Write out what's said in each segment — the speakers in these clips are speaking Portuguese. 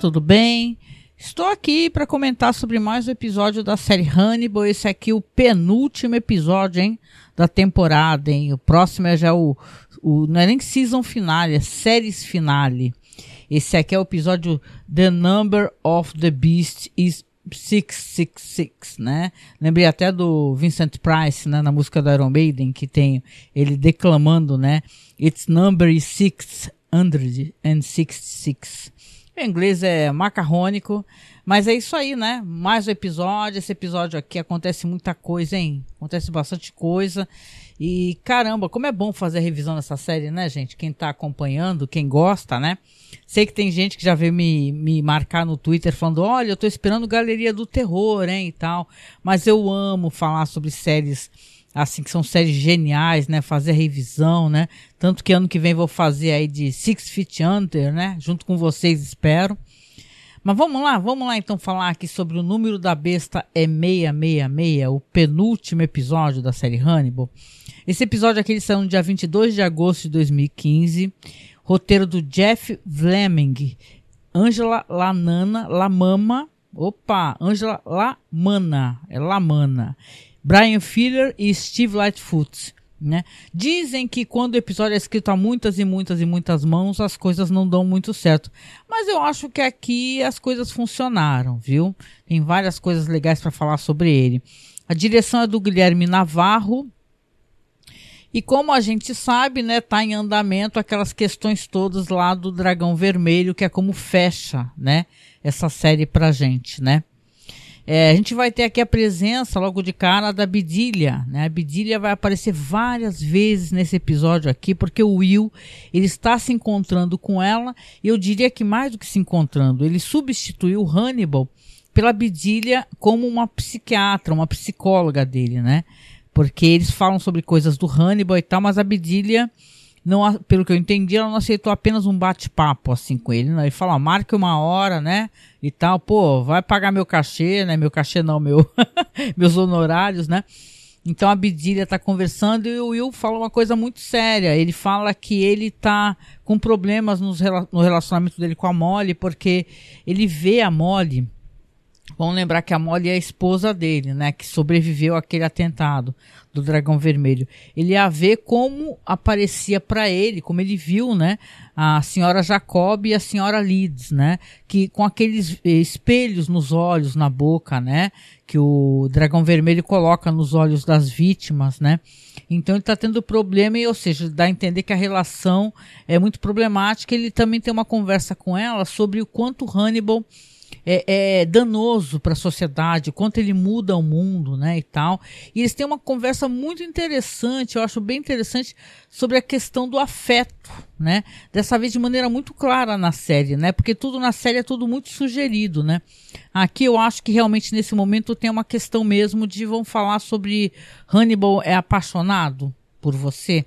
Tudo bem? Estou aqui para comentar sobre mais um episódio da série Hannibal. Esse aqui é o penúltimo episódio, hein? Da temporada, hein? O próximo é já o, o não é nem season finale, é séries finale. Esse aqui é o episódio The Number of the Beast is 666, né? Lembrei até do Vincent Price, né, na música do Iron Maiden, que tem ele declamando, né? Its number is 666. O inglês é macarrônico, mas é isso aí, né? Mais um episódio. Esse episódio aqui acontece muita coisa, hein? Acontece bastante coisa. E caramba, como é bom fazer a revisão dessa série, né, gente? Quem tá acompanhando, quem gosta, né? Sei que tem gente que já veio me, me marcar no Twitter falando: olha, eu tô esperando Galeria do Terror, hein? E tal. Mas eu amo falar sobre séries assim, que são séries geniais, né? Fazer a revisão, né? Tanto que ano que vem vou fazer aí de Six Feet Under, né? Junto com vocês, espero. Mas vamos lá, vamos lá então falar aqui sobre o número da besta é 666, o penúltimo episódio da série Hannibal. Esse episódio aqui ele saiu no dia 22 de agosto de 2015, roteiro do Jeff Fleming, Angela Lanana, Lamama, opa, Angela Lamana, é Lamana Brian Filler e Steve Lightfoot. Né? Dizem que quando o episódio é escrito a muitas e muitas e muitas mãos, as coisas não dão muito certo. Mas eu acho que aqui as coisas funcionaram, viu? Tem várias coisas legais para falar sobre ele. A direção é do Guilherme Navarro. E como a gente sabe, né, tá em andamento aquelas questões todas lá do Dragão Vermelho, que é como fecha, né, essa série pra gente, né? É, a gente vai ter aqui a presença logo de cara da Bidilha, né? A Bidilha vai aparecer várias vezes nesse episódio aqui, porque o Will ele está se encontrando com ela. E eu diria que mais do que se encontrando, ele substituiu Hannibal pela Bidilha como uma psiquiatra, uma psicóloga dele, né? Porque eles falam sobre coisas do Hannibal e tal, mas a Bidilha não, pelo que eu entendi, ela não aceitou apenas um bate-papo assim com ele. Né? Ele fala, marque uma hora, né? E tal, pô, vai pagar meu cachê, né? Meu cachê não, meu, meus honorários, né? Então a Bidilha tá conversando e o Will fala uma coisa muito séria. Ele fala que ele tá com problemas nos, no relacionamento dele com a Molly, porque ele vê a Molly Vamos lembrar que a Molly é a esposa dele, né? Que sobreviveu àquele atentado do Dragão Vermelho. Ele ia ver como aparecia para ele, como ele viu, né? A senhora Jacob e a senhora Leeds, né? Que com aqueles espelhos nos olhos, na boca, né? Que o Dragão Vermelho coloca nos olhos das vítimas, né? Então ele está tendo problema, e, ou seja, dá a entender que a relação é muito problemática. Ele também tem uma conversa com ela sobre o quanto Hannibal é, é danoso para a sociedade, quanto ele muda o mundo, né, e tal. E eles têm uma conversa muito interessante, eu acho bem interessante, sobre a questão do afeto, né? Dessa vez de maneira muito clara na série, né? Porque tudo na série é tudo muito sugerido, né? Aqui eu acho que realmente nesse momento tem uma questão mesmo de vão falar sobre Hannibal é apaixonado, por você.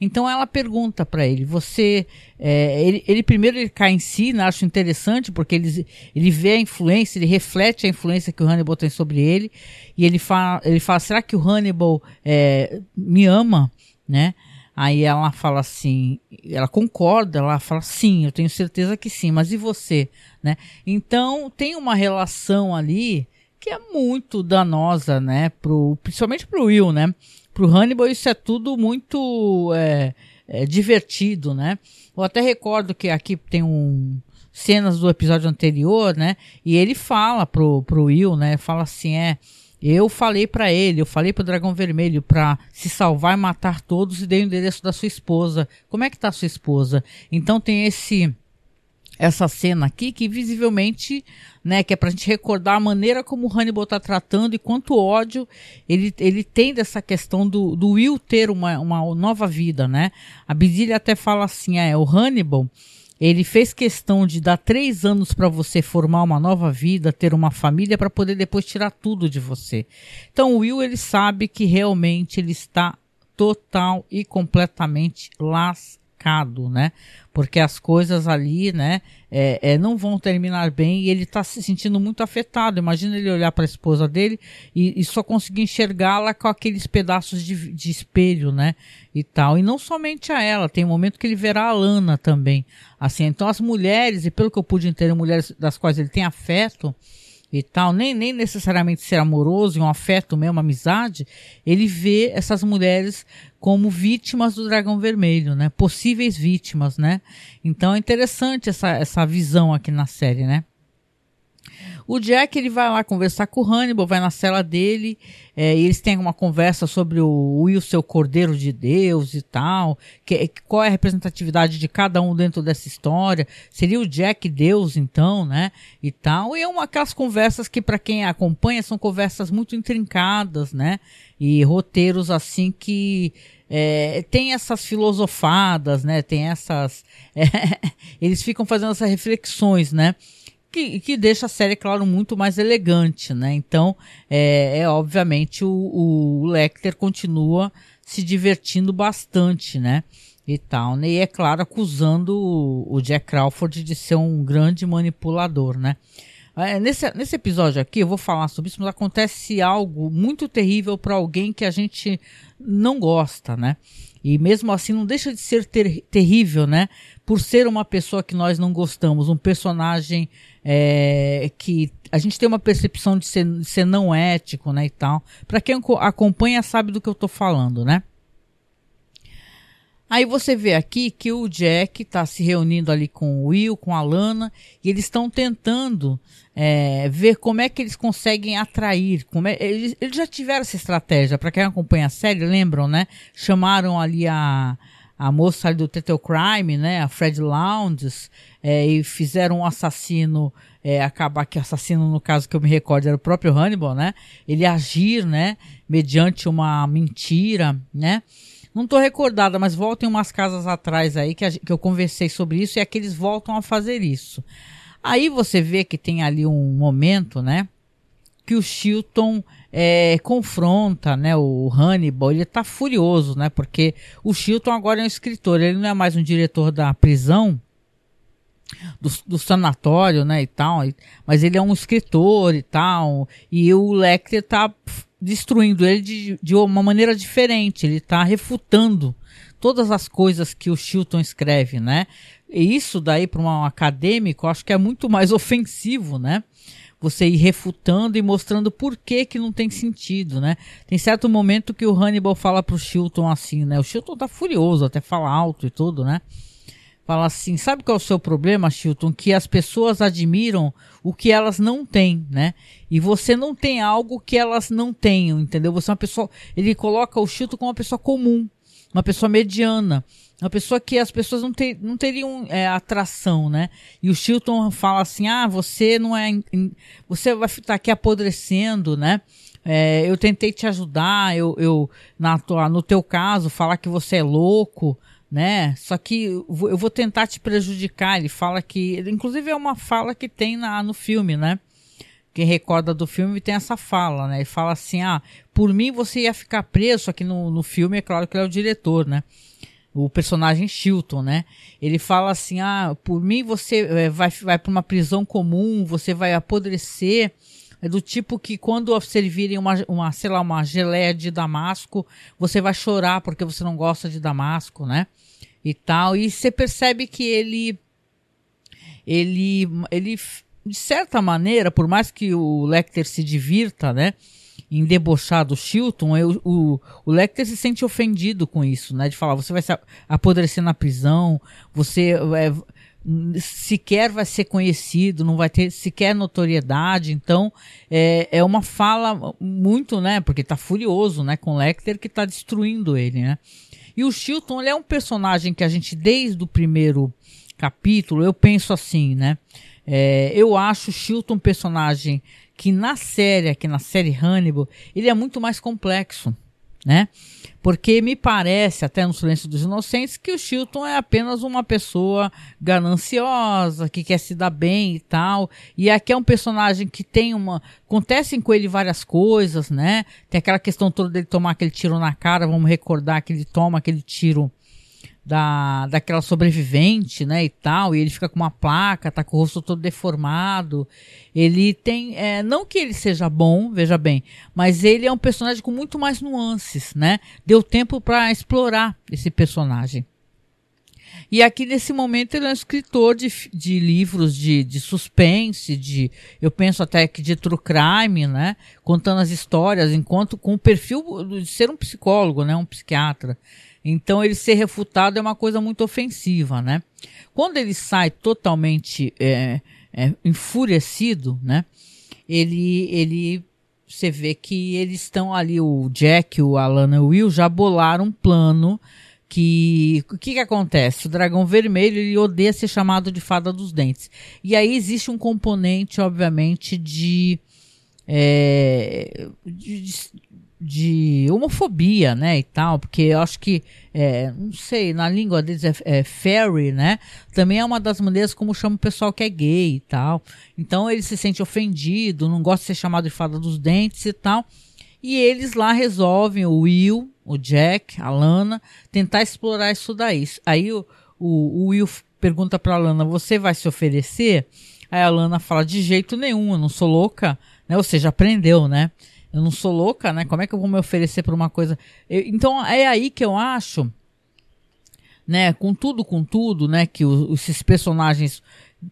Então ela pergunta para ele, você, é, ele, ele, primeiro ele cai em si, né, acho interessante porque ele, ele vê a influência, ele reflete a influência que o Hannibal tem sobre ele e ele fala, ele fala, será que o Hannibal é, me ama, né? Aí ela fala assim, ela concorda, ela fala sim, eu tenho certeza que sim, mas e você, né? Então tem uma relação ali que é muito danosa, né? Pro, principalmente pro Will, né? Pro Hannibal isso é tudo muito é, é, divertido, né? Eu até recordo que aqui tem um cenas do episódio anterior, né? E ele fala pro, pro Will, né? Fala assim, é, eu falei para ele, eu falei pro Dragão Vermelho para se salvar e matar todos e dei o endereço da sua esposa. Como é que tá sua esposa? Então tem esse essa cena aqui que visivelmente, né, que é pra gente recordar a maneira como o Hannibal tá tratando e quanto ódio ele, ele tem dessa questão do, do Will ter uma, uma nova vida, né? A Bidilha até fala assim, é, o Hannibal, ele fez questão de dar três anos para você formar uma nova vida, ter uma família, para poder depois tirar tudo de você. Então o Will, ele sabe que realmente ele está total e completamente lascado né? Porque as coisas ali, né, é, é, não vão terminar bem e ele está se sentindo muito afetado. Imagina ele olhar para a esposa dele e, e só conseguir enxergá-la com aqueles pedaços de, de, espelho, né? E tal. E não somente a ela, tem um momento que ele verá a Lana também. Assim, então as mulheres, e pelo que eu pude entender, mulheres das quais ele tem afeto, e tal, nem, nem necessariamente ser amoroso, um afeto mesmo, uma amizade, ele vê essas mulheres como vítimas do dragão vermelho, né? Possíveis vítimas, né? Então é interessante essa, essa visão aqui na série, né? O Jack ele vai lá conversar com o Hannibal, vai na cela dele, é, e eles têm uma conversa sobre o Will ser o Cordeiro de Deus e tal, que, qual é a representatividade de cada um dentro dessa história, seria o Jack Deus então, né, e tal, e é uma aquelas conversas que para quem acompanha são conversas muito intrincadas, né, e roteiros assim que é, tem essas filosofadas, né? Tem essas. É, eles ficam fazendo essas reflexões, né? Que, que deixa a série, claro, muito mais elegante, né? Então, é, é obviamente o, o Lecter continua se divertindo bastante, né? E tal, né? E é claro, acusando o, o Jack Crawford de ser um grande manipulador, né? É, nesse, nesse episódio aqui, eu vou falar sobre isso, mas acontece algo muito terrível para alguém que a gente não gosta, né? E mesmo assim não deixa de ser ter, terrível, né? Por ser uma pessoa que nós não gostamos, um personagem é, que a gente tem uma percepção de ser, ser não ético, né, e tal. Para quem acompanha sabe do que eu estou falando, né? Aí você vê aqui que o Jack está se reunindo ali com o Will, com a Lana, e eles estão tentando é, ver como é que eles conseguem atrair. Como é, eles, eles já tiveram essa estratégia, para quem acompanha a série, lembram, né? Chamaram ali a, a moça ali do Tete Crime, né? A Fred Lounges, é, e fizeram um assassino é, acabar que assassino no caso que eu me recordo era o próprio Hannibal, né? Ele agir, né? Mediante uma mentira, né? Não tô recordada, mas voltem umas casas atrás aí que, a, que eu conversei sobre isso e é que eles voltam a fazer isso. Aí você vê que tem ali um momento, né? Que o Chilton é, confronta, né, o Hannibal, ele tá furioso, né, porque o Chilton agora é um escritor, ele não é mais um diretor da prisão, do, do sanatório, né, e tal, mas ele é um escritor e tal, e o Lecter tá destruindo ele de, de uma maneira diferente, ele tá refutando todas as coisas que o Chilton escreve, né, e isso daí para um acadêmico, acho que é muito mais ofensivo, né, você ir refutando e mostrando por que que não tem sentido, né? Tem certo momento que o Hannibal fala pro Chilton assim, né? O Chilton tá furioso, até fala alto e tudo, né? fala assim: sabe qual é o seu problema, Chilton? Que as pessoas admiram o que elas não têm, né? E você não tem algo que elas não tenham, entendeu? Você é uma pessoa. Ele coloca o Chilton como uma pessoa comum, uma pessoa mediana. Uma pessoa que as pessoas não, ter, não teriam é, atração, né? E o Chilton fala assim: ah, você não é. Você vai estar aqui apodrecendo, né? É, eu tentei te ajudar, eu, eu na tua, no teu caso, falar que você é louco, né? Só que eu vou tentar te prejudicar. Ele fala que, inclusive é uma fala que tem na, no filme, né? Quem recorda do filme tem essa fala, né? Ele fala assim: ah, por mim você ia ficar preso. Aqui no, no filme é claro que ele é o diretor, né? O personagem Chilton, né? Ele fala assim: ah, por mim você é, vai, vai para uma prisão comum, você vai apodrecer. É do tipo que quando servirem uma, uma, sei lá, uma geleia de damasco, você vai chorar porque você não gosta de damasco, né? e tal. E você percebe que ele, ele, ele, de certa maneira, por mais que o Lecter se divirta, né? Em debochar do Chilton, eu, o, o Lecter se sente ofendido com isso, né? De falar, você vai se apodrecer na prisão, você é, sequer vai ser conhecido, não vai ter sequer notoriedade. Então, é, é uma fala muito, né? Porque tá furioso, né? Com o Lecter que tá destruindo ele, né? E o Chilton, ele é um personagem que a gente, desde o primeiro capítulo, eu penso assim, né? É, eu acho o Chilton um personagem que na série, aqui na série Hannibal, ele é muito mais complexo né? Porque me parece, até no Silêncio dos Inocentes, que o Chilton é apenas uma pessoa gananciosa, que quer se dar bem e tal. E aqui é um personagem que tem uma. Acontecem com ele várias coisas, né? Tem aquela questão toda dele tomar aquele tiro na cara, vamos recordar que ele toma aquele tiro da, daquela sobrevivente, né, e tal, e ele fica com uma placa, tá com o rosto todo deformado. Ele tem, é, não que ele seja bom, veja bem, mas ele é um personagem com muito mais nuances, né? Deu tempo para explorar esse personagem. E aqui nesse momento ele é um escritor de, de livros de, de suspense, de eu penso até que de true crime, né? Contando as histórias, enquanto com o perfil de ser um psicólogo, né? Um psiquiatra. Então ele ser refutado é uma coisa muito ofensiva, né? Quando ele sai totalmente é, é, enfurecido, né? Ele, ele, você vê que eles estão ali, o Jack, o Alan e o Will já bolaram um plano que o que, que acontece? O dragão vermelho ele odeia ser chamado de fada dos dentes. E aí existe um componente, obviamente, de, é, de, de homofobia, né, e tal, porque eu acho que, é, não sei, na língua deles é, é fairy, né, também é uma das maneiras como chama o pessoal que é gay e tal. Então ele se sente ofendido, não gosta de ser chamado de fada dos dentes e tal. E eles lá resolvem, o Will, o Jack, a Lana, tentar explorar isso daí. Aí o, o, o Will pergunta pra Lana, você vai se oferecer? Aí a Lana fala, de jeito nenhum, eu não sou louca, né, ou seja, aprendeu, né, eu não sou louca, né? Como é que eu vou me oferecer por uma coisa? Eu, então é aí que eu acho, né? Com tudo, com tudo, né? Que os, esses personagens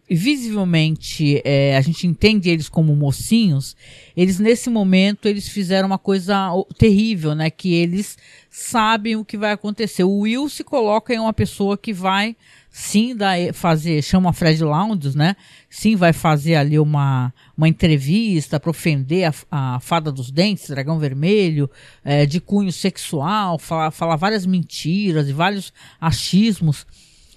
visivelmente é, a gente entende eles como mocinhos, eles nesse momento eles fizeram uma coisa terrível, né? Que eles sabem o que vai acontecer. O Will se coloca em uma pessoa que vai sim dar, fazer, chama Fred Lounges, né? Sim, vai fazer ali uma, uma entrevista para ofender a, a, fada dos dentes, dragão vermelho, é, de cunho sexual, falar, falar várias mentiras e vários achismos.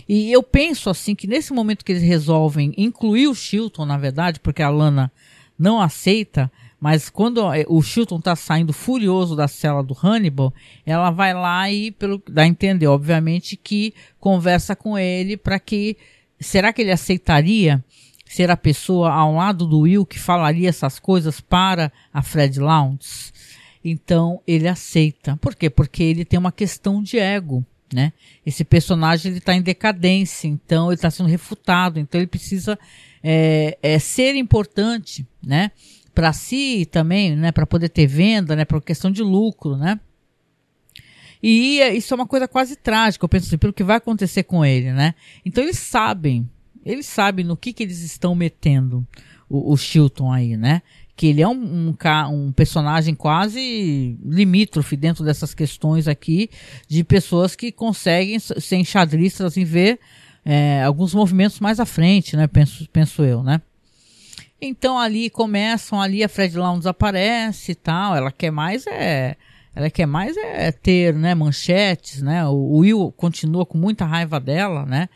E eu penso assim que nesse momento que eles resolvem incluir o Chilton, na verdade, porque a Lana não aceita, mas quando é, o Chilton tá saindo furioso da cela do Hannibal, ela vai lá e pelo dá a entender, obviamente, que conversa com ele para que será que ele aceitaria ser a pessoa ao lado do Will que falaria essas coisas para a Fred Lounge? Então ele aceita. Por quê? Porque ele tem uma questão de ego né? Esse personagem ele está em decadência, então ele está sendo refutado, então ele precisa é, é ser importante, né? Para si também, né? Para poder ter venda, né? Para questão de lucro, né? E isso é uma coisa quase trágica, eu penso assim, pelo que vai acontecer com ele, né? Então eles sabem, eles sabem no que, que eles estão metendo o, o Chilton aí, né? que ele é um, um, um, personagem quase limítrofe dentro dessas questões aqui de pessoas que conseguem ser enxadristas assim, ver é, alguns movimentos mais à frente, né? Penso, penso eu, né? Então ali começam, ali a Fred Lounge aparece e tal, ela quer mais é... Ela quer mais é ter, né, manchetes, né? O Will continua com muita raiva dela, né?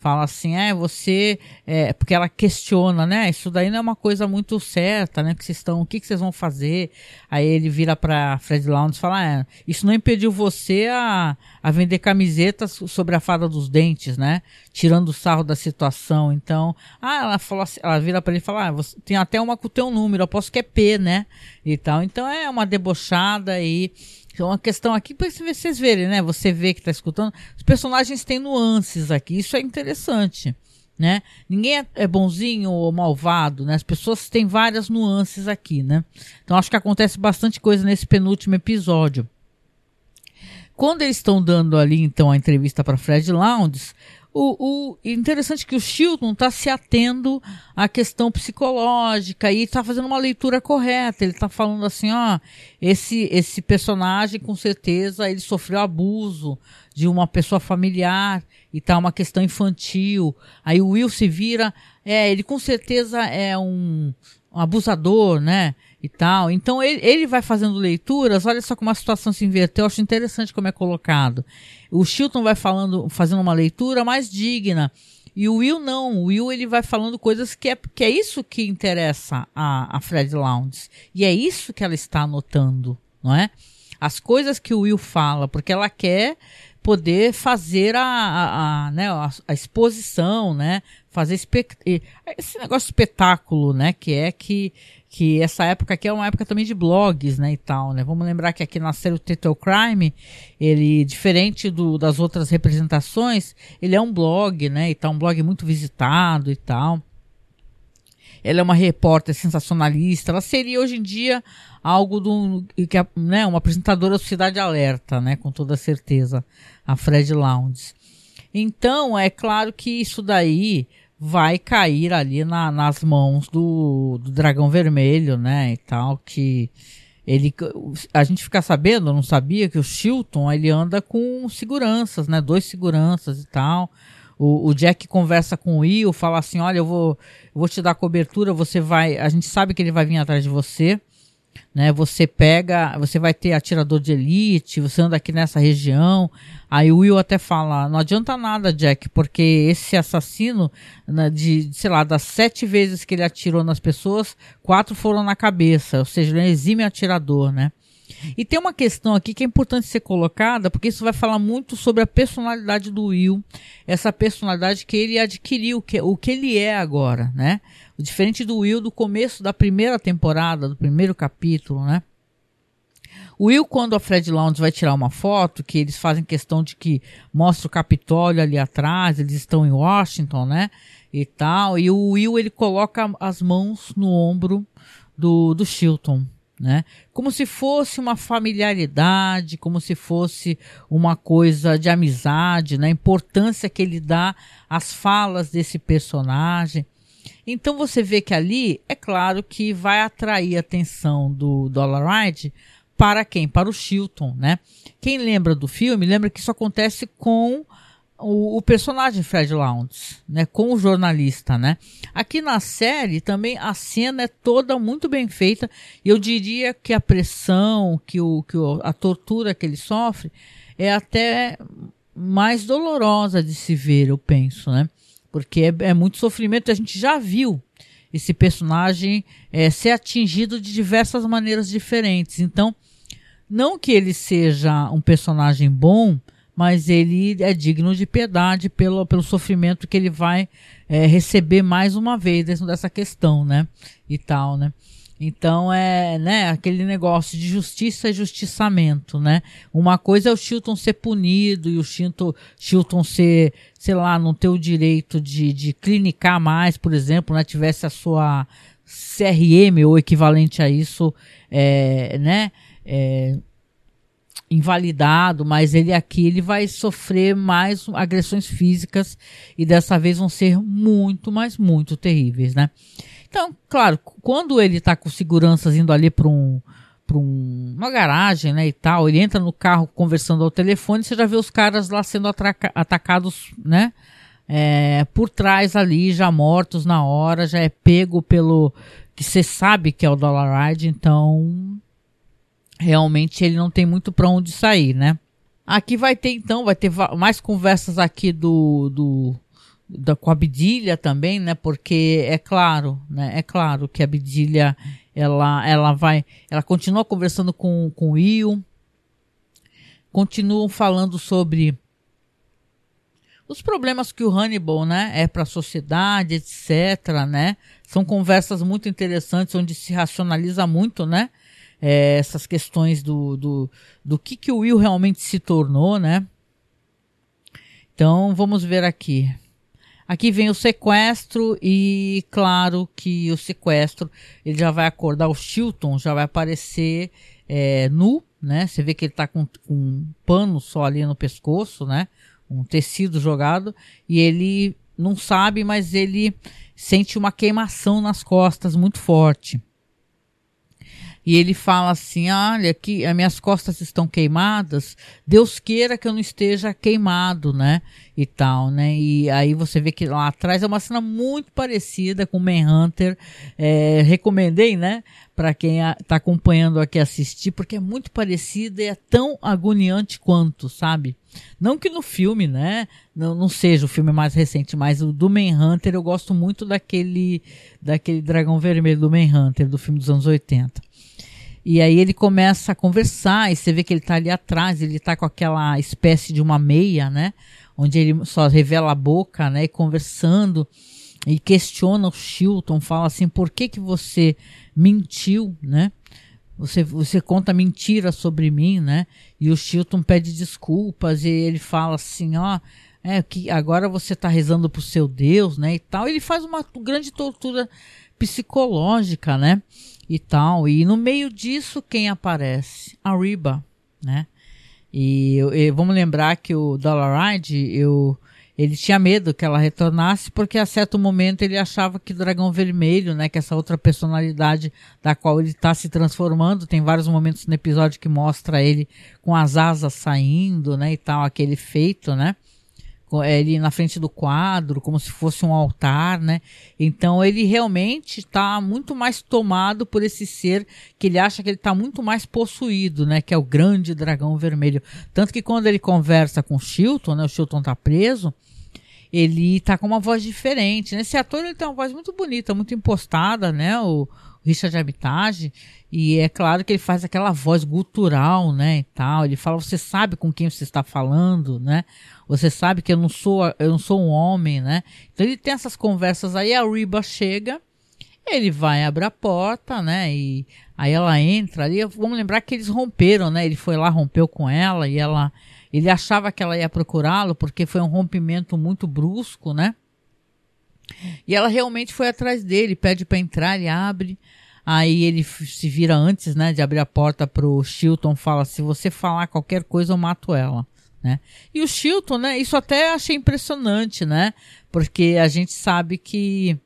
Fala assim, é, você, é, porque ela questiona, né, isso daí não é uma coisa muito certa, né, que vocês estão, o que, que vocês vão fazer? Aí ele vira para Fred Lounge e fala, é, isso não impediu você a, a vender camisetas sobre a fada dos dentes, né, tirando o sarro da situação, então, ah, ela falou assim, ela vira para ele e fala, ah, você tem até uma com o teu número, eu posso que é P, né, e tal, então é uma debochada e então, uma questão aqui para vocês verem, né? Você vê que está escutando, os personagens têm nuances aqui, isso é interessante, né? Ninguém é, é bonzinho ou malvado, né? As pessoas têm várias nuances aqui, né? Então, acho que acontece bastante coisa nesse penúltimo episódio. Quando eles estão dando ali, então, a entrevista para Fred Lounds, o, o interessante é que o Chilton está se atendo à questão psicológica e está fazendo uma leitura correta. Ele está falando assim, ó, esse esse personagem com certeza ele sofreu abuso de uma pessoa familiar e tá uma questão infantil. Aí o Will se vira, é, ele com certeza é um, um abusador, né? E tal. Então ele, ele vai fazendo leituras, olha só como a situação se inverteu, eu acho interessante como é colocado. O Chilton vai falando, fazendo uma leitura mais digna. E o Will não, o Will ele vai falando coisas que é, que é isso que interessa a, a Fred Lounge. E é isso que ela está anotando, não é? As coisas que o Will fala, porque ela quer poder fazer a, a, a né, a, a, exposição, né? Fazer esse negócio de espetáculo, né? Que é que, que essa época aqui é uma época também de blogs, né? E tal, né? Vamos lembrar que aqui na série Total Crime, ele, diferente do, das outras representações, ele é um blog, né? E tal, um blog muito visitado e tal. Ela é uma repórter sensacionalista. Ela seria hoje em dia algo do que é, né, uma apresentadora da Sociedade Alerta, né, com toda certeza, a Fred Lounge. Então, é claro que isso daí vai cair ali na, nas mãos do, do Dragão Vermelho, né, e tal, que ele a gente fica sabendo, não sabia que o Chilton ele anda com seguranças, né, dois seguranças e tal. O, o Jack conversa com o Will, fala assim, olha, eu vou, eu vou te dar cobertura, você vai, a gente sabe que ele vai vir atrás de você né? Você pega, você vai ter atirador de elite, você anda aqui nessa região. Aí o Will até fala, não adianta nada, Jack, porque esse assassino, né, de, sei lá, das sete vezes que ele atirou nas pessoas, quatro foram na cabeça, ou seja, ele é um exime atirador, né? E tem uma questão aqui que é importante ser colocada, porque isso vai falar muito sobre a personalidade do Will, essa personalidade que ele adquiriu, que, o que ele é agora, né? Diferente do Will do começo da primeira temporada, do primeiro capítulo, né? O Will, quando a Fred Lounge vai tirar uma foto, que eles fazem questão de que mostra o Capitólio ali atrás, eles estão em Washington, né? E tal. E o Will, ele coloca as mãos no ombro do, do Chilton, né? Como se fosse uma familiaridade, como se fosse uma coisa de amizade, né? A importância que ele dá às falas desse personagem. Então você vê que ali, é claro que vai atrair a atenção do Dollar Ride para quem? Para o Chilton, né? Quem lembra do filme, lembra que isso acontece com o, o, personagem Fred Lounge, né, com o jornalista, né. Aqui na série também a cena é toda muito bem feita. Eu diria que a pressão, que, o, que o, a tortura que ele sofre é até mais dolorosa de se ver, eu penso, né, porque é, é muito sofrimento. A gente já viu esse personagem é, ser atingido de diversas maneiras diferentes. Então, não que ele seja um personagem bom, mas ele é digno de piedade pelo, pelo sofrimento que ele vai é, receber mais uma vez dentro dessa questão, né? E tal, né? Então é, né, aquele negócio de justiça e justiçamento, né? Uma coisa é o Chilton ser punido e o Chilton, Chilton ser, sei lá, não ter o direito de, de clinicar mais, por exemplo, né? Tivesse a sua CRM ou equivalente a isso, é, né? É, invalidado, mas ele aqui ele vai sofrer mais agressões físicas e dessa vez vão ser muito, mas muito terríveis, né? Então, claro, quando ele tá com seguranças indo ali para um para um, uma garagem, né, e tal, ele entra no carro conversando ao telefone, você já vê os caras lá sendo atacados, né, é, por trás ali, já mortos na hora, já é pego pelo que você sabe que é o Dollar Ride, então realmente ele não tem muito para onde sair, né? Aqui vai ter então, vai ter mais conversas aqui do, do da, com a Bidilha também, né? Porque é claro, né? É claro que a Bidilha ela, ela vai, ela continua conversando com, com o Will, continuam falando sobre os problemas que o Hannibal, né, é para a sociedade, etc, né? São conversas muito interessantes onde se racionaliza muito, né? É, essas questões do, do, do que, que o Will realmente se tornou, né? Então vamos ver aqui. Aqui vem o sequestro e claro que o sequestro ele já vai acordar o Chilton, já vai aparecer é, nu, né? Você vê que ele tá com, com um pano só ali no pescoço, né? Um tecido jogado e ele não sabe, mas ele sente uma queimação nas costas muito forte e ele fala assim: olha, que as minhas costas estão queimadas, Deus queira que eu não esteja queimado, né? E tal, né? E aí você vê que lá atrás é uma cena muito parecida com Manhunter. É, recomendei, né? Para quem está acompanhando aqui assistir, porque é muito parecida e é tão agoniante quanto, sabe? Não que no filme, né? Não, não seja o filme mais recente, mas o do Manhunter eu gosto muito daquele, daquele dragão vermelho do Manhunter, do filme dos anos 80. E aí ele começa a conversar, e você vê que ele tá ali atrás, ele tá com aquela espécie de uma meia, né? Onde ele só revela a boca, né? E conversando, e questiona o Chilton, fala assim, por que que você mentiu, né? Você, você conta mentira sobre mim, né? E o Chilton pede desculpas, e ele fala assim, ó... É, que agora você está rezando pro seu Deus, né, e tal. Ele faz uma grande tortura psicológica, né? E tal. E no meio disso, quem aparece? A né? E, e vamos lembrar que o Dollaride, eu, ele tinha medo que ela retornasse, porque a certo momento ele achava que o Dragão Vermelho, né, que essa outra personalidade da qual ele está se transformando, tem vários momentos no episódio que mostra ele com as asas saindo, né, e tal, aquele feito, né? Ele na frente do quadro, como se fosse um altar, né? Então ele realmente está muito mais tomado por esse ser que ele acha que ele está muito mais possuído, né? Que é o grande dragão vermelho. Tanto que quando ele conversa com o Chilton, né? O Chilton está preso, ele está com uma voz diferente. Né? Esse ator ele tem uma voz muito bonita, muito impostada, né? O, Richard Armitage, e é claro que ele faz aquela voz gutural, né, e tal. Ele fala, você sabe com quem você está falando, né? Você sabe que eu não sou, eu não sou um homem, né? Então ele tem essas conversas aí, a Riba chega, ele vai abrir a porta, né? E aí ela entra ali. Vamos lembrar que eles romperam, né? Ele foi lá, rompeu com ela e ela, ele achava que ela ia procurá-lo porque foi um rompimento muito brusco, né? E ela realmente foi atrás dele, pede para entrar, ele abre. Aí ele se vira antes, né, de abrir a porta pro Chilton, fala: se você falar qualquer coisa, eu mato ela né? E o Chilton, né? Isso até achei impressionante, né? Porque a gente sabe que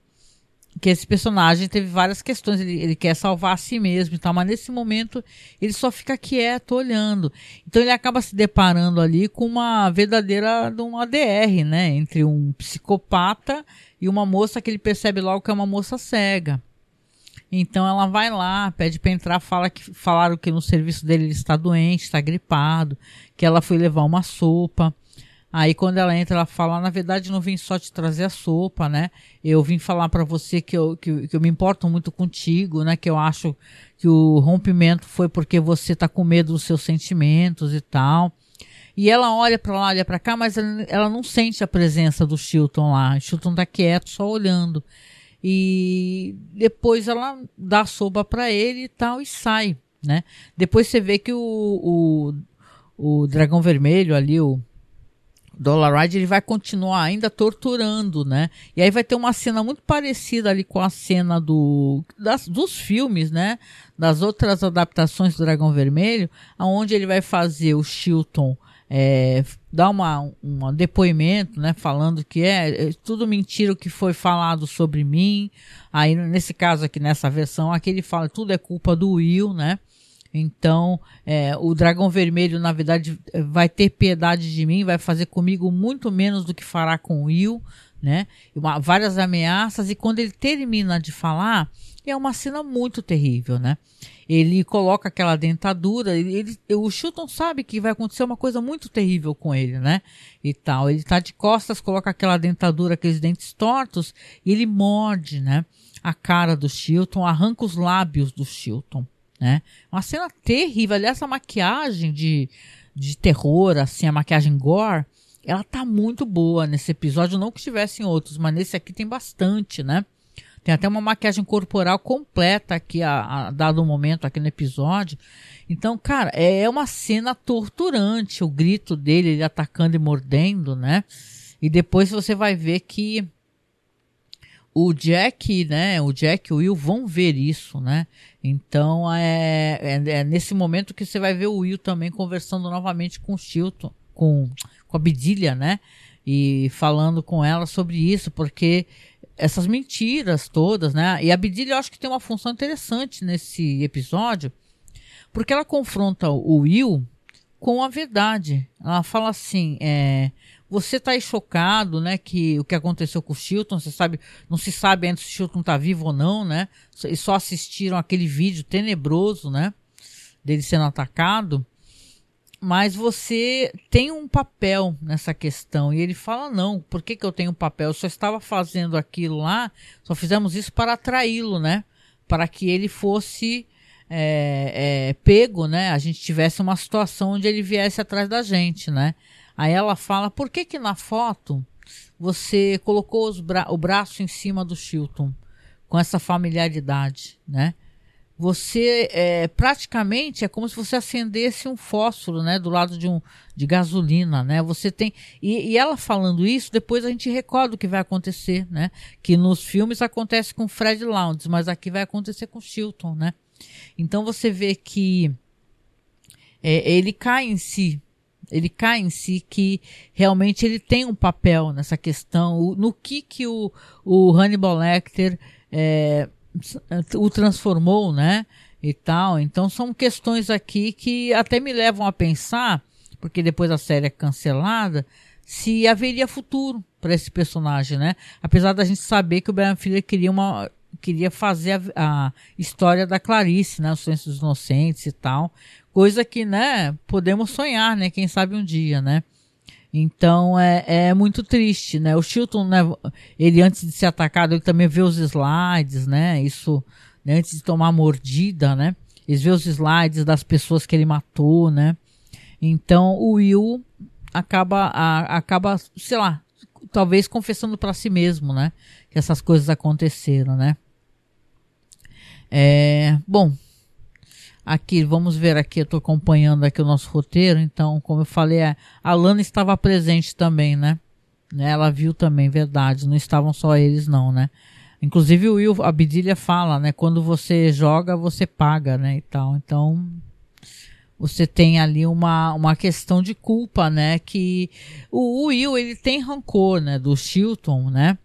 que esse personagem teve várias questões, ele, ele quer salvar a si mesmo e tal, mas nesse momento ele só fica quieto olhando. Então ele acaba se deparando ali com uma verdadeira de um ADR, né? Entre um psicopata e uma moça que ele percebe logo que é uma moça cega. Então ela vai lá, pede para entrar, fala que falaram que no serviço dele ele está doente, está gripado, que ela foi levar uma sopa. Aí quando ela entra, ela fala: na verdade, não vim só te trazer a sopa, né? Eu vim falar para você que eu, que, que, eu me importo muito contigo, né? Que eu acho que o rompimento foi porque você tá com medo dos seus sentimentos e tal. E ela olha para lá, olha para cá, mas ela, não sente a presença do Chilton lá. O Chilton tá quieto, só olhando. E depois ela dá sopa para ele e tal e sai, né? Depois você vê que o, o, o dragão vermelho ali, o Dollar Ride, ele vai continuar ainda torturando, né? E aí vai ter uma cena muito parecida ali com a cena do, das, dos filmes, né? Das outras adaptações do Dragão Vermelho, aonde ele vai fazer o Chilton é, dar uma, um depoimento, né, falando que é, é, tudo mentira o que foi falado sobre mim. Aí, nesse caso aqui, nessa versão, aqui ele fala tudo é culpa do Will, né? Então, é, o dragão vermelho, na verdade, vai ter piedade de mim, vai fazer comigo muito menos do que fará com o Will, né? Uma, várias ameaças, e quando ele termina de falar, é uma cena muito terrível, né? ele coloca aquela dentadura, ele, o Chilton sabe que vai acontecer uma coisa muito terrível com ele, né? E tal. Ele tá de costas, coloca aquela dentadura, aqueles dentes tortos, e ele morde, né? A cara do Chilton, arranca os lábios do Chilton, né? Uma cena terrível. Aliás, essa maquiagem de, de terror, assim, a maquiagem gore, ela tá muito boa nesse episódio. Não que tivesse em outros, mas nesse aqui tem bastante, né? Tem até uma maquiagem corporal completa aqui a, a dado momento aqui no episódio. Então, cara, é, é uma cena torturante. O grito dele, ele atacando e mordendo, né? E depois você vai ver que o Jack, né? O Jack e o Will vão ver isso, né? Então é, é, é, nesse momento que você vai ver o Will também conversando novamente com o Chilton, com, com a Bedilha, né? E falando com ela sobre isso, porque essas mentiras todas, né? E a Bedilha eu acho que tem uma função interessante nesse episódio, porque ela confronta o Will com a verdade. Ela fala assim, é, você tá aí chocado, né, que o que aconteceu com o Chilton, você sabe, não se sabe ainda se o Chilton tá vivo ou não, né? E só assistiram aquele vídeo tenebroso, né, dele sendo atacado mas você tem um papel nessa questão. E ele fala: não, por que, que eu tenho um papel? Eu só estava fazendo aquilo lá, só fizemos isso para atraí-lo, né? Para que ele fosse é, é, pego, né? A gente tivesse uma situação onde ele viesse atrás da gente, né? Aí ela fala, por que que na foto você colocou bra o braço em cima do Chilton com essa familiaridade, né? Você é, praticamente é como se você acendesse um fósforo, né, do lado de um de gasolina, né? Você tem e, e ela falando isso, depois a gente recorda o que vai acontecer, né? Que nos filmes acontece com Fred Lounds, mas aqui vai acontecer com Chilton, né? Então você vê que é, ele cai em si, ele cai em si que realmente ele tem um papel nessa questão, no que que o, o Hannibal Lecter é, o transformou, né? E tal. Então são questões aqui que até me levam a pensar, porque depois a série é cancelada, se haveria futuro para esse personagem, né? Apesar da gente saber que o Brian Fuller queria uma queria fazer a, a, história da Clarice, né? Os Silêncio dos Inocentes e tal. Coisa que, né, podemos sonhar, né? Quem sabe um dia, né? Então é, é muito triste, né? O Chilton, né, ele antes de ser atacado, ele também vê os slides, né? Isso, né, antes de tomar mordida, né? Ele vê os slides das pessoas que ele matou, né? Então o Will acaba, a, acaba, sei lá, talvez confessando para si mesmo, né? Que essas coisas aconteceram, né? É, bom, Aqui, vamos ver aqui, eu estou acompanhando aqui o nosso roteiro, então, como eu falei, a Lana estava presente também, né? né? Ela viu também, verdade, não estavam só eles não, né? Inclusive o Will, a Bidilha fala, né? Quando você joga, você paga, né? E tal, então você tem ali uma, uma questão de culpa, né? Que o Will, ele tem rancor, né? Do Chilton, né?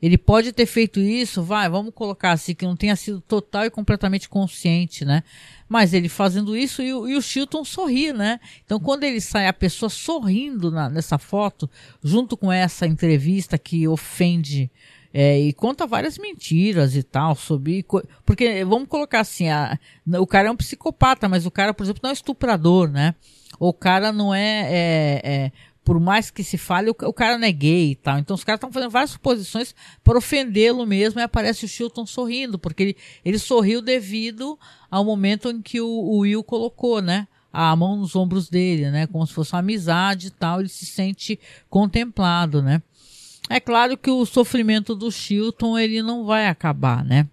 Ele pode ter feito isso, vai, vamos colocar assim, que não tenha sido total e completamente consciente, né? Mas ele fazendo isso e, e o Chilton sorri, né? Então quando ele sai, a pessoa sorrindo na, nessa foto, junto com essa entrevista que ofende é, e conta várias mentiras e tal sobre. Porque, vamos colocar assim, a, o cara é um psicopata, mas o cara, por exemplo, não é estuprador, né? O cara não é, é, é por mais que se fale, o, o cara não é gay e tal. Então os caras estão fazendo várias suposições para ofendê-lo mesmo e aparece o Chilton sorrindo, porque ele, ele sorriu devido ao momento em que o, o Will colocou, né? A mão nos ombros dele, né? Como se fosse uma amizade e tal, ele se sente contemplado, né? É claro que o sofrimento do Chilton ele não vai acabar, né?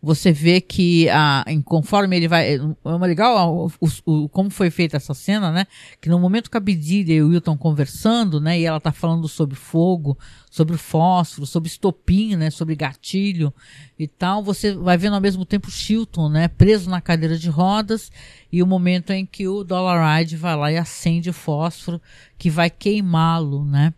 Você vê que a, em, conforme ele vai. É uma legal o, o, como foi feita essa cena, né? Que no momento que a Bedilha e o estão conversando, né? E ela tá falando sobre fogo, sobre fósforo, sobre estopim, né? Sobre gatilho e tal. Você vai vendo ao mesmo tempo o Chilton, né? Preso na cadeira de rodas e o momento em que o Dollaride vai lá e acende o fósforo que vai queimá-lo, né?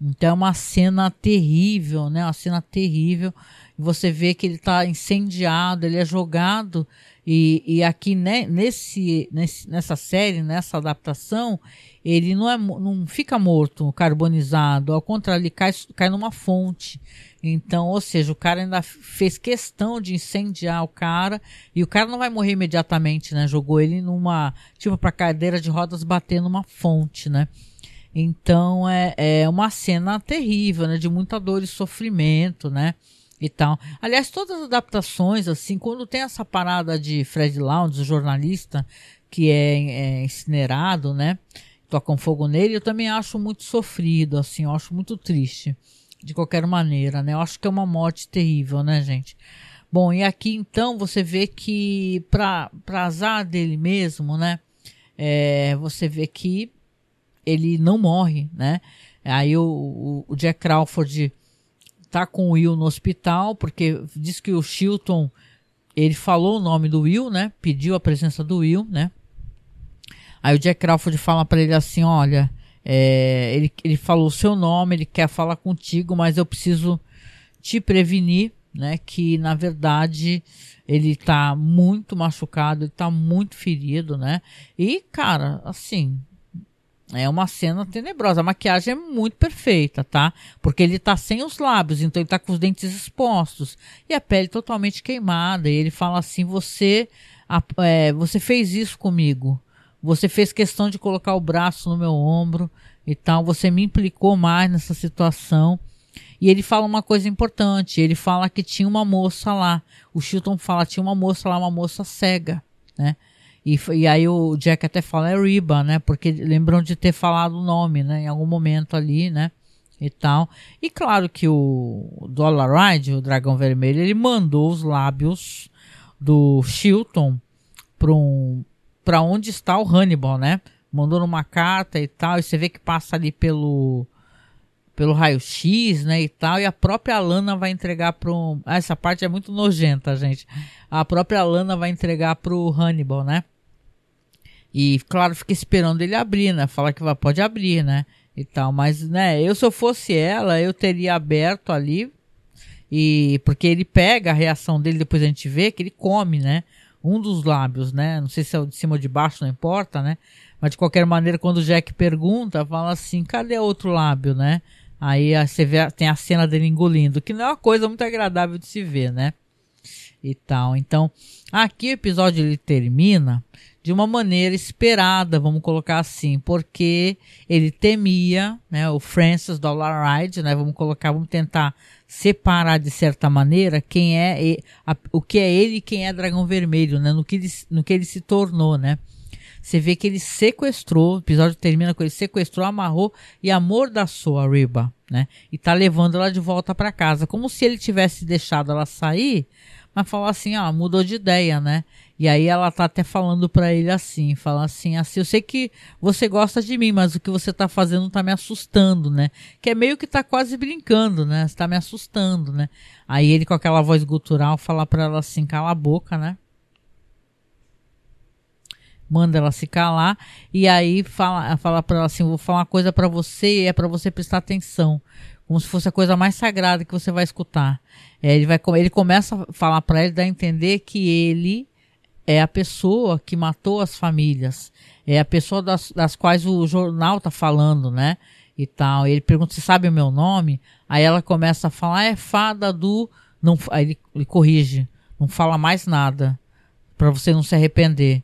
Então é uma cena terrível, né? Uma cena terrível você vê que ele está incendiado, ele é jogado. E, e aqui né, nesse, nesse, nessa série, nessa adaptação, ele não, é, não fica morto, carbonizado, ao contrário, ele cai, cai numa fonte. Então, ou seja, o cara ainda fez questão de incendiar o cara e o cara não vai morrer imediatamente, né? Jogou ele numa, tipo, para cadeira de rodas bater numa fonte, né? Então é, é uma cena terrível, né? De muita dor e sofrimento, né? E tal. Aliás, todas as adaptações, assim, quando tem essa parada de Fred Lounge, o jornalista, que é, é incinerado, né? Tocam fogo nele, eu também acho muito sofrido, assim, eu acho muito triste. De qualquer maneira, né? Eu acho que é uma morte terrível, né, gente? Bom, e aqui então você vê que, pra azar dele mesmo, né? É, você vê que ele não morre, né? Aí o, o, o Jack Crawford tá com o Will no hospital, porque diz que o Chilton, ele falou o nome do Will, né? Pediu a presença do Will, né? Aí o Jack Crawford fala para ele assim, olha, é, ele, ele falou o seu nome, ele quer falar contigo, mas eu preciso te prevenir, né? Que na verdade ele tá muito machucado, ele tá muito ferido, né? E, cara, assim, é uma cena tenebrosa. A maquiagem é muito perfeita, tá? Porque ele tá sem os lábios, então ele tá com os dentes expostos. E a pele totalmente queimada. E ele fala assim: Você, é, você fez isso comigo. Você fez questão de colocar o braço no meu ombro e tal. Você me implicou mais nessa situação. E ele fala uma coisa importante, ele fala que tinha uma moça lá. O Chilton fala tinha uma moça lá, uma moça cega, né? E, e aí o Jack até fala é Riba, né? Porque lembram de ter falado o nome, né? Em algum momento ali, né? E tal. E claro que o Dollar Ride, o Dragão Vermelho, ele mandou os lábios do Chilton para um, pra onde está o Hannibal, né? Mandou numa carta e tal. E você vê que passa ali pelo pelo raio-x, né, e tal, e a própria Lana vai entregar pro... Essa parte é muito nojenta, gente. A própria Lana vai entregar pro Hannibal, né? E, claro, fica esperando ele abrir, né? Fala que vai, pode abrir, né? E tal, mas, né, eu se eu fosse ela, eu teria aberto ali, e porque ele pega a reação dele, depois a gente vê que ele come, né? Um dos lábios, né? Não sei se é o de cima ou de baixo, não importa, né? Mas de qualquer maneira, quando o Jack pergunta, fala assim: cadê outro lábio, né? Aí você vê, tem a cena dele engolindo, que não é uma coisa muito agradável de se ver, né? E tal. Então, aqui o episódio ele termina de uma maneira esperada, vamos colocar assim, porque ele temia, né, o Francis Dollaride, né, vamos colocar, vamos tentar separar de certa maneira quem é a, o que é ele e quem é Dragão Vermelho, né, no que ele, no que ele se tornou, né? Você vê que ele sequestrou, o episódio termina com ele sequestrou, amarrou e amordaçou a Riba, né? E tá levando ela de volta para casa, como se ele tivesse deixado ela sair, mas falou assim, ó, mudou de ideia, né? E aí ela tá até falando para ele assim, fala assim, assim, eu sei que você gosta de mim, mas o que você tá fazendo tá me assustando, né? Que é meio que tá quase brincando, né? Está me assustando, né? Aí ele com aquela voz gutural fala para ela assim, cala a boca, né? manda ela se calar e aí fala, fala para ela assim, vou falar uma coisa para você e é para você prestar atenção, como se fosse a coisa mais sagrada que você vai escutar. É, ele vai, ele começa a falar para ele, dá a entender que ele é a pessoa que matou as famílias, é a pessoa das, das quais o jornal tá falando, né? E tal. ele pergunta se sabe o meu nome. Aí ela começa a falar, é fada do. Não, aí ele, ele corrige, não fala mais nada para você não se arrepender.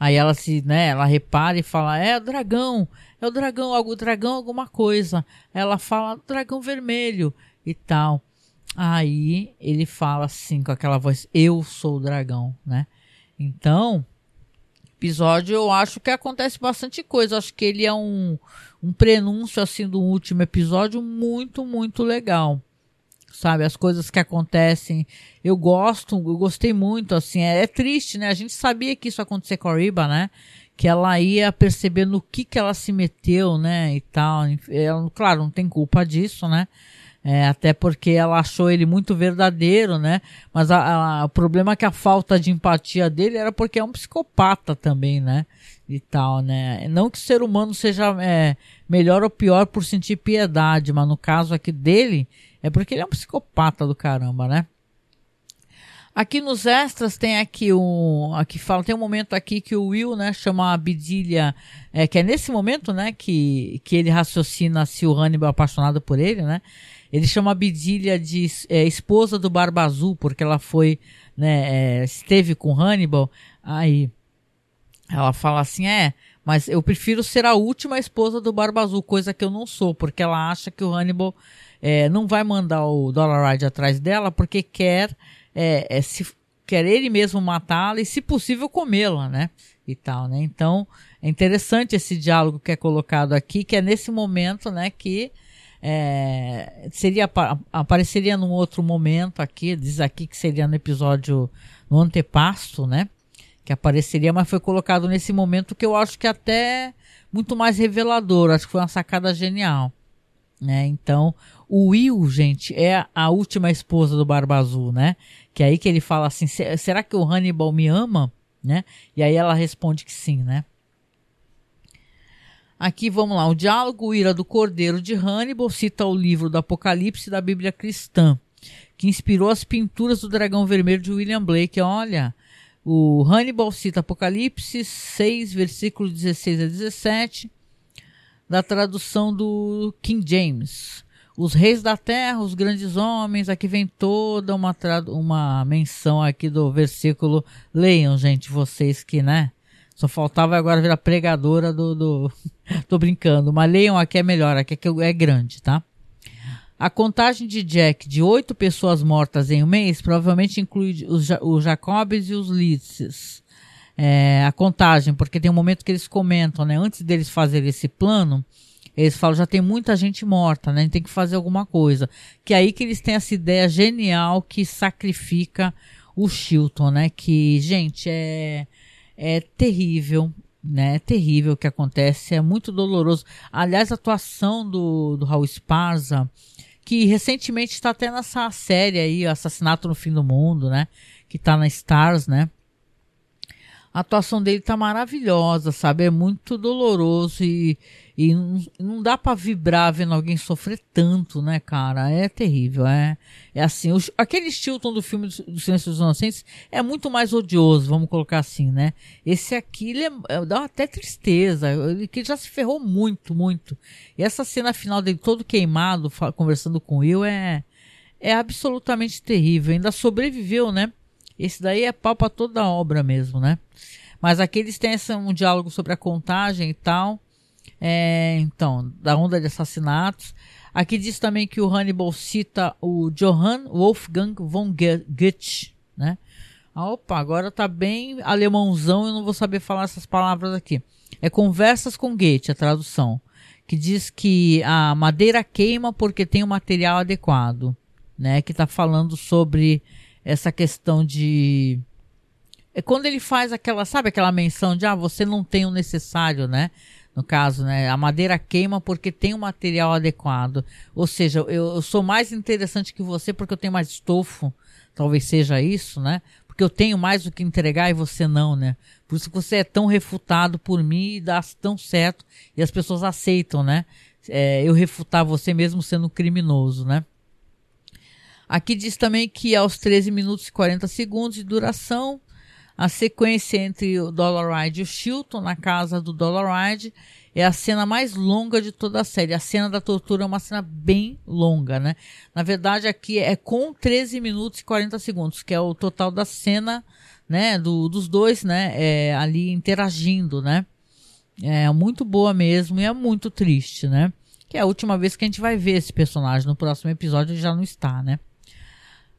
Aí ela se, né, ela repara e fala: "É o dragão, é o dragão, algo dragão alguma coisa". Ela fala: "Dragão vermelho" e tal. Aí ele fala assim com aquela voz: "Eu sou o dragão", né? Então, episódio eu acho que acontece bastante coisa. Acho que ele é um um prenúncio assim do último episódio muito, muito legal sabe? As coisas que acontecem. Eu gosto, eu gostei muito, assim. É, é triste, né? A gente sabia que isso ia acontecer com a Riba, né? Que ela ia perceber no que que ela se meteu, né? E tal. Ela, claro, não tem culpa disso, né? É, até porque ela achou ele muito verdadeiro, né? Mas a, a, o problema é que a falta de empatia dele era porque é um psicopata também, né? E tal, né? Não que o ser humano seja é, melhor ou pior por sentir piedade, mas no caso aqui dele, é porque ele é um psicopata do caramba, né? Aqui nos extras tem aqui um, aqui fala, tem um momento aqui que o Will, né, chama a Bidilha, é, que é nesse momento, né, que, que ele raciocina se o Hannibal é apaixonado por ele, né? Ele chama a Bidilha de é, esposa do Barba Azul, porque ela foi, né, é, esteve com Hannibal. Aí ela fala assim, é, mas eu prefiro ser a última esposa do Barba Azul, coisa que eu não sou, porque ela acha que o Hannibal é, não vai mandar o Dollar Ride atrás dela porque quer, é, é, se, quer ele mesmo matá-la e, se possível, comê-la, né? E tal, né? Então, é interessante esse diálogo que é colocado aqui, que é nesse momento, né, que é, seria apareceria num outro momento aqui, diz aqui que seria no episódio no antepasto, né? Que apareceria, mas foi colocado nesse momento que eu acho que até muito mais revelador, acho que foi uma sacada genial. Né? Então, o Will, gente, é a última esposa do Barba Azul, né? Que é aí que ele fala assim: será que o Hannibal me ama? Né? E aí ela responde que sim, né? Aqui vamos lá, o diálogo Ira do Cordeiro de Hannibal cita o livro do Apocalipse da Bíblia Cristã, que inspirou as pinturas do Dragão Vermelho de William Blake. Olha, o Hannibal cita Apocalipse 6, versículos 16 a 17, da tradução do King James os reis da terra, os grandes homens, aqui vem toda uma, uma menção aqui do versículo. Leiam, gente, vocês que, né? Só faltava agora virar pregadora do, do... Tô brincando, mas leiam aqui é melhor, aqui é, é grande, tá? A contagem de Jack de oito pessoas mortas em um mês provavelmente inclui os, os Jacobs e os Litzes. É, a contagem, porque tem um momento que eles comentam, né? Antes deles fazerem esse plano, eles falam, já tem muita gente morta, né? A gente tem que fazer alguma coisa. Que é aí que eles têm essa ideia genial que sacrifica o Chilton, né? Que, gente, é, é terrível, né? É terrível o que acontece, é muito doloroso. Aliás, a atuação do, do Raul Esparza, que recentemente está até nessa série aí, Assassinato no Fim do Mundo, né? Que tá na Stars, né? A atuação dele tá maravilhosa, sabe? É muito doloroso e, e não, não dá para vibrar vendo alguém sofrer tanto, né, cara? É terrível, é, é assim. O, aquele Stilton do filme do, Silêncio dos Inocentes é muito mais odioso, vamos colocar assim, né? Esse aqui, ele é, dá até tristeza, ele que já se ferrou muito, muito. E essa cena final dele todo queimado, conversando com o Will, é, é absolutamente terrível. Ainda sobreviveu, né? Esse daí é pau pra toda obra mesmo, né? Mas aqui eles têm um diálogo sobre a contagem e tal. É, então, da onda de assassinatos. Aqui diz também que o Hannibal cita o Johann Wolfgang von Goethe, né? Ah, opa, agora tá bem alemãozão, eu não vou saber falar essas palavras aqui. É Conversas com Goethe, a tradução, que diz que a madeira queima porque tem o um material adequado, né? Que tá falando sobre essa questão de é quando ele faz aquela, sabe aquela menção de ah, você não tem o necessário, né? No caso, né? A madeira queima porque tem o um material adequado. Ou seja, eu, eu, sou mais interessante que você porque eu tenho mais estofo. Talvez seja isso, né? Porque eu tenho mais o que entregar e você não, né? Por isso que você é tão refutado por mim e dá tão certo. E as pessoas aceitam, né? É, eu refutar você mesmo sendo criminoso, né? Aqui diz também que aos 13 minutos e 40 segundos de duração, a sequência entre o Dollaride e o Chilton na casa do Dollaride é a cena mais longa de toda a série. A cena da tortura é uma cena bem longa, né? Na verdade, aqui é com 13 minutos e 40 segundos, que é o total da cena, né? Do, dos dois, né? É, ali interagindo, né? É muito boa mesmo e é muito triste, né? Que é a última vez que a gente vai ver esse personagem. No próximo episódio já não está, né?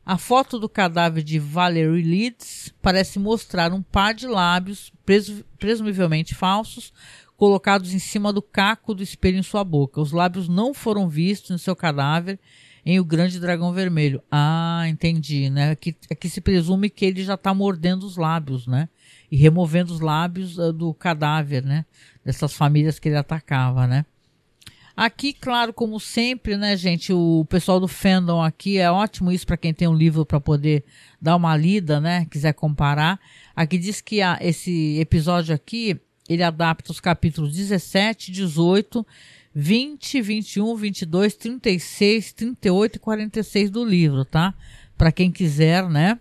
A foto do cadáver de Valerie Leeds parece mostrar um par de lábios, presumivelmente falsos, colocados em cima do caco do espelho em sua boca. Os lábios não foram vistos no seu cadáver em O Grande Dragão Vermelho. Ah, entendi, né? Aqui, aqui se presume que ele já está mordendo os lábios, né? E removendo os lábios uh, do cadáver, né? Dessas famílias que ele atacava, né? Aqui, claro, como sempre, né, gente, o pessoal do fandom aqui é ótimo isso para quem tem um livro para poder dar uma lida, né, quiser comparar. Aqui diz que a, esse episódio aqui, ele adapta os capítulos 17, 18, 20, 21, 22, 36, 38 e 46 do livro, tá? Para quem quiser, né?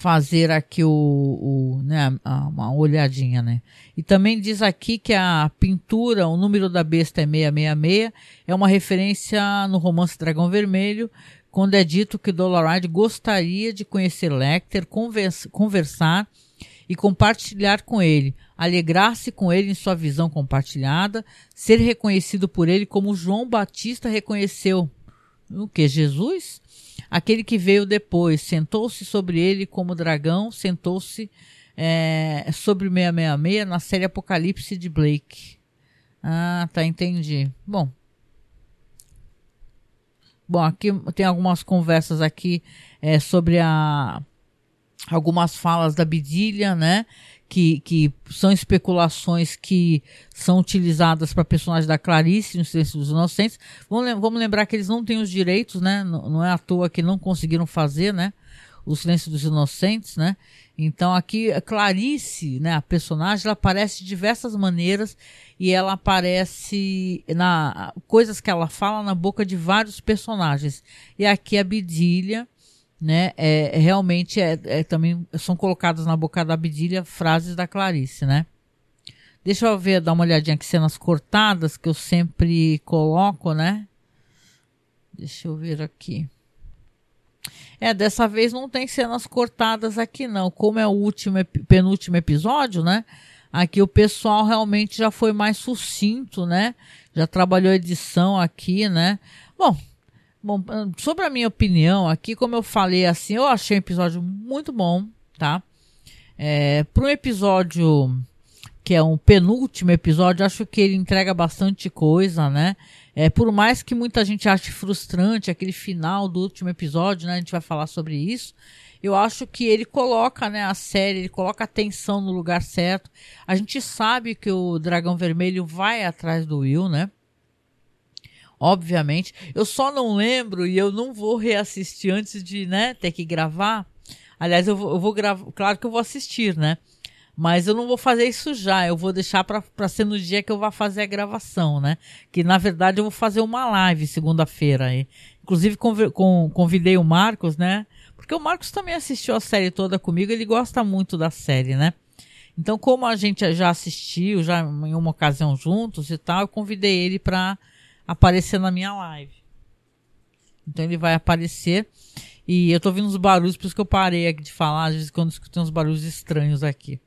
Fazer aqui o, o né, uma olhadinha, né? E também diz aqui que a pintura, o número da besta é 666, é uma referência no romance Dragão Vermelho, quando é dito que Dollaride gostaria de conhecer Lecter, conversa, conversar e compartilhar com ele, alegrar-se com ele em sua visão compartilhada, ser reconhecido por ele como João Batista reconheceu o que Jesus? Aquele que veio depois sentou-se sobre ele como dragão, sentou-se é, sobre 666 na série Apocalipse de Blake. Ah, tá, entendi. Bom. Bom, aqui tem algumas conversas aqui é, sobre a algumas falas da Bidilha, né? Que, que são especulações que são utilizadas para personagens da Clarice no Silêncio dos Inocentes. Vamos, lembrar que eles não têm os direitos, né? Não, é à toa que não conseguiram fazer, né? O Silêncio dos Inocentes, né? Então aqui Clarice, né? A personagem, ela aparece de diversas maneiras e ela aparece na coisas que ela fala na boca de vários personagens. E aqui a Bidilha né, é, realmente é, é, também são colocadas na boca da Abdília frases da Clarice, né? Deixa eu ver, dar uma olhadinha aqui cenas cortadas que eu sempre coloco, né? Deixa eu ver aqui. É, dessa vez não tem cenas cortadas aqui não. Como é o último penúltimo episódio, né? Aqui o pessoal realmente já foi mais sucinto, né? Já trabalhou edição aqui, né? Bom, bom, sobre a minha opinião aqui, como eu falei assim, eu achei um episódio muito bom, tá? É, para um episódio que é um penúltimo episódio, acho que ele entrega bastante coisa, né? É, por mais que muita gente ache frustrante aquele final do último episódio, né? A gente vai falar sobre isso eu acho que ele coloca, né, a série, ele coloca a atenção no lugar certo. A gente sabe que o Dragão Vermelho vai atrás do Will, né? Obviamente. Eu só não lembro e eu não vou reassistir antes de, né, ter que gravar. Aliás, eu vou, eu vou gravar, claro que eu vou assistir, né? Mas eu não vou fazer isso já, eu vou deixar para ser no dia que eu vou fazer a gravação, né? Que na verdade eu vou fazer uma live segunda-feira aí. Inclusive convidei o Marcos, né? Porque o Marcos também assistiu a série toda comigo, ele gosta muito da série, né? Então, como a gente já assistiu, já em uma ocasião juntos e tal, eu convidei ele para aparecer na minha live. Então ele vai aparecer. E eu tô ouvindo uns barulhos, por isso que eu parei aqui de falar, às vezes quando escutei uns barulhos estranhos aqui.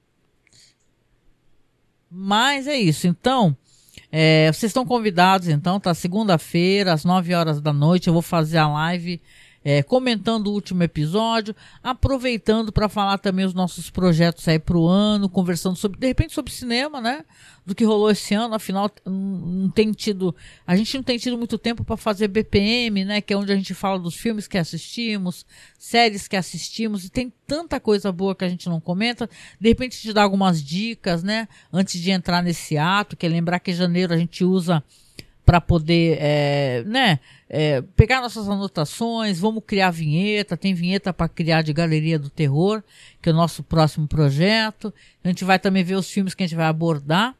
Mas é isso. Então, é, vocês estão convidados, então, tá? Segunda-feira, às 9 horas da noite, eu vou fazer a live é, comentando o último episódio, aproveitando para falar também os nossos projetos aí para o ano, conversando sobre, de repente, sobre cinema, né? Do que rolou esse ano, afinal, não tem tido, a gente não tem tido muito tempo para fazer BPM, né? Que é onde a gente fala dos filmes que assistimos, séries que assistimos, e tem tanta coisa boa que a gente não comenta. De repente, te dá algumas dicas, né? Antes de entrar nesse ato, que é lembrar que em janeiro a gente usa para poder, é, né, é, pegar nossas anotações, vamos criar vinheta, tem vinheta para criar de Galeria do Terror, que é o nosso próximo projeto. A gente vai também ver os filmes que a gente vai abordar.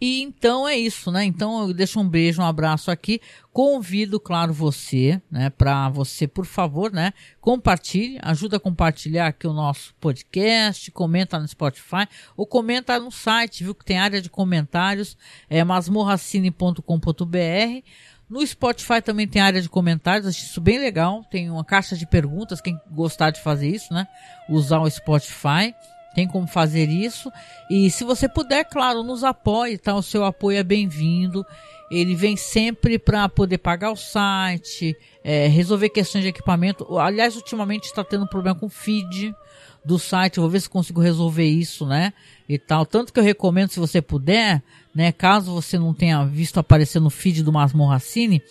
E então é isso, né? Então eu deixo um beijo, um abraço aqui. Convido, claro, você, né, para você, por favor, né, compartilhe, ajuda a compartilhar aqui o nosso podcast, comenta no Spotify ou comenta no site, viu que tem área de comentários, é masmorracine.com.br. No Spotify também tem área de comentários, acho isso bem legal. Tem uma caixa de perguntas, quem gostar de fazer isso, né? Usar o Spotify tem como fazer isso. E se você puder, claro, nos apoie, tá? O seu apoio é bem-vindo. Ele vem sempre para poder pagar o site, é, resolver questões de equipamento. Aliás, ultimamente está tendo problema com o feed do site. Eu vou ver se consigo resolver isso, né? E tal. Tanto que eu recomendo, se você puder, né? Caso você não tenha visto aparecer no feed do Masmorracine,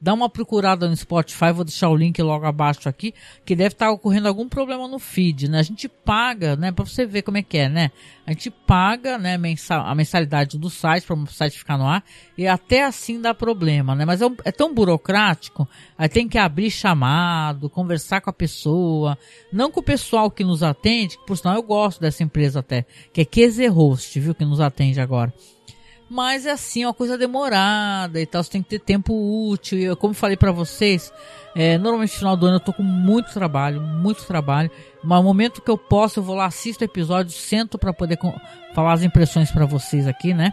Dá uma procurada no Spotify, vou deixar o link logo abaixo aqui, que deve estar ocorrendo algum problema no feed, né? A gente paga, né? Para você ver como é que é, né? A gente paga, né, mensal, a mensalidade do site para o site ficar no ar e até assim dá problema, né? Mas é, é, tão burocrático, aí tem que abrir chamado, conversar com a pessoa, não com o pessoal que nos atende, que por sinal eu gosto dessa empresa até, que é QZ Host, viu, que nos atende agora. Mas é assim, é uma coisa demorada e tal. Você tem que ter tempo útil. E eu, como falei para vocês, é, normalmente no final do ano eu tô com muito trabalho, muito trabalho. Mas no momento que eu posso, eu vou lá, assisto o episódio, sento para poder falar as impressões para vocês aqui, né?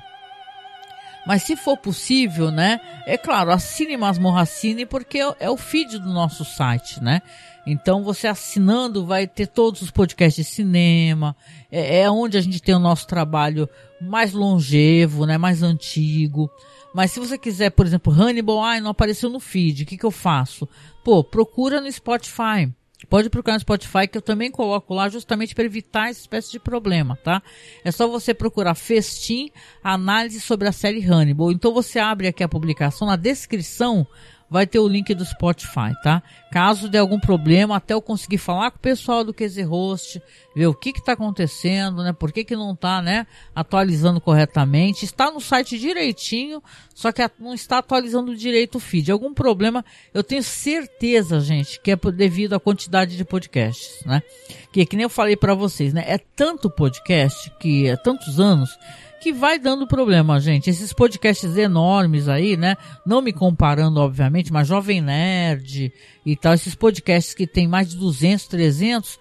Mas se for possível, né? É claro, assine Masmorracine porque é, é o feed do nosso site, né? Então você assinando vai ter todos os podcasts de cinema, é, é onde a gente tem o nosso trabalho mais longevo, né, mais antigo. Mas se você quiser, por exemplo, Hannibal, ai, não apareceu no feed, o que, que eu faço? Pô, procura no Spotify. Pode procurar no Spotify que eu também coloco lá justamente para evitar essa espécie de problema, tá? É só você procurar Festim, análise sobre a série Hannibal. Então você abre aqui a publicação, na descrição vai ter o link do Spotify, tá? Caso dê algum problema, até eu conseguir falar com o pessoal do QZ Host, ver o que que tá acontecendo, né? Por que que não tá, né, atualizando corretamente? Está no site direitinho, só que não está atualizando direito o feed. Algum problema, eu tenho certeza, gente, que é devido à quantidade de podcasts, né? Que que nem eu falei para vocês, né? É tanto podcast que é tantos anos que vai dando problema, gente. Esses podcasts enormes aí, né? Não me comparando, obviamente, mas Jovem Nerd e tal, esses podcasts que tem mais de 200, 300,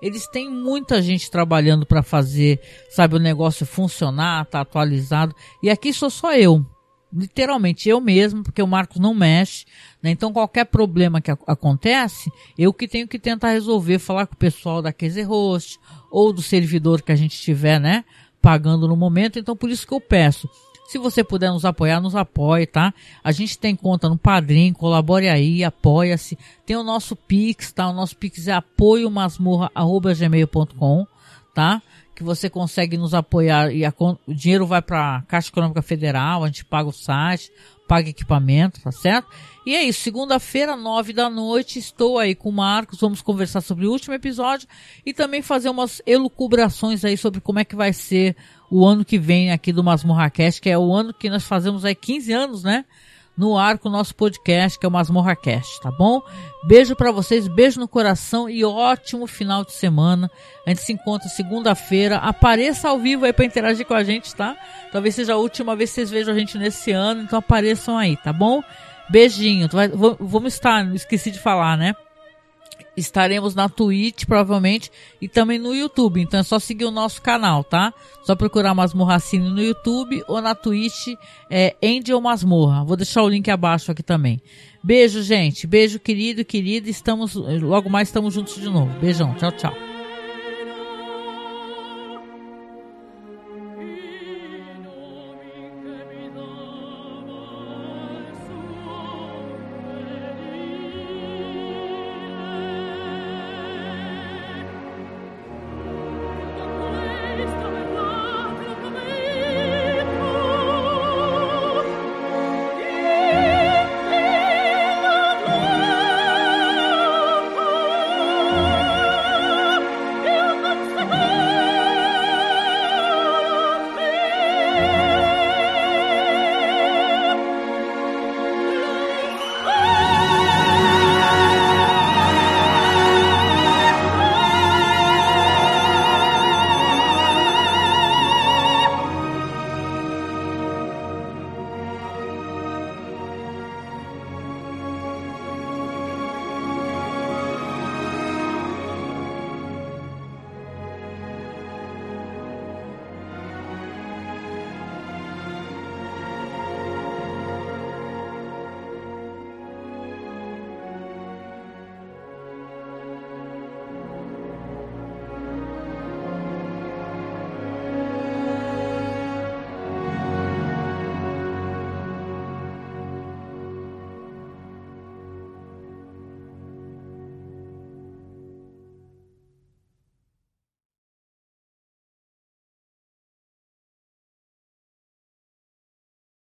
eles têm muita gente trabalhando para fazer, sabe, o negócio funcionar, tá atualizado. E aqui sou só eu. Literalmente eu mesmo, porque o Marcos não mexe, né? Então qualquer problema que acontece, eu que tenho que tentar resolver, falar com o pessoal da QZ Host ou do servidor que a gente tiver, né? Pagando no momento, então por isso que eu peço. Se você puder nos apoiar, nos apoie, tá? A gente tem conta no Padrim, colabore aí, apoia-se. Tem o nosso Pix, tá? O nosso Pix é apoiomasmorra.gmail.com, tá? Que você consegue nos apoiar e a, o dinheiro vai para a Caixa Econômica Federal, a gente paga o site, paga equipamento, tá certo? E é isso, segunda-feira, nove da noite, estou aí com o Marcos, vamos conversar sobre o último episódio e também fazer umas elucubrações aí sobre como é que vai ser o ano que vem aqui do Masmorra Cast, que é o ano que nós fazemos aí 15 anos, né? No ar com o nosso podcast, que é o Masmorra Cast, tá bom? Beijo para vocês, beijo no coração e ótimo final de semana. A gente se encontra segunda-feira. Apareça ao vivo aí para interagir com a gente, tá? Talvez seja a última vez que vocês vejam a gente nesse ano, então apareçam aí, tá bom? Beijinho. Vamos estar, esqueci de falar, né? Estaremos na Twitch, provavelmente, e também no YouTube. Então é só seguir o nosso canal, tá? Só procurar Masmorracine no YouTube ou na Twitch, é Angel Masmorra. Vou deixar o link abaixo aqui também. Beijo, gente. Beijo, querido querida. Estamos, logo mais estamos juntos de novo. Beijão. Tchau, tchau.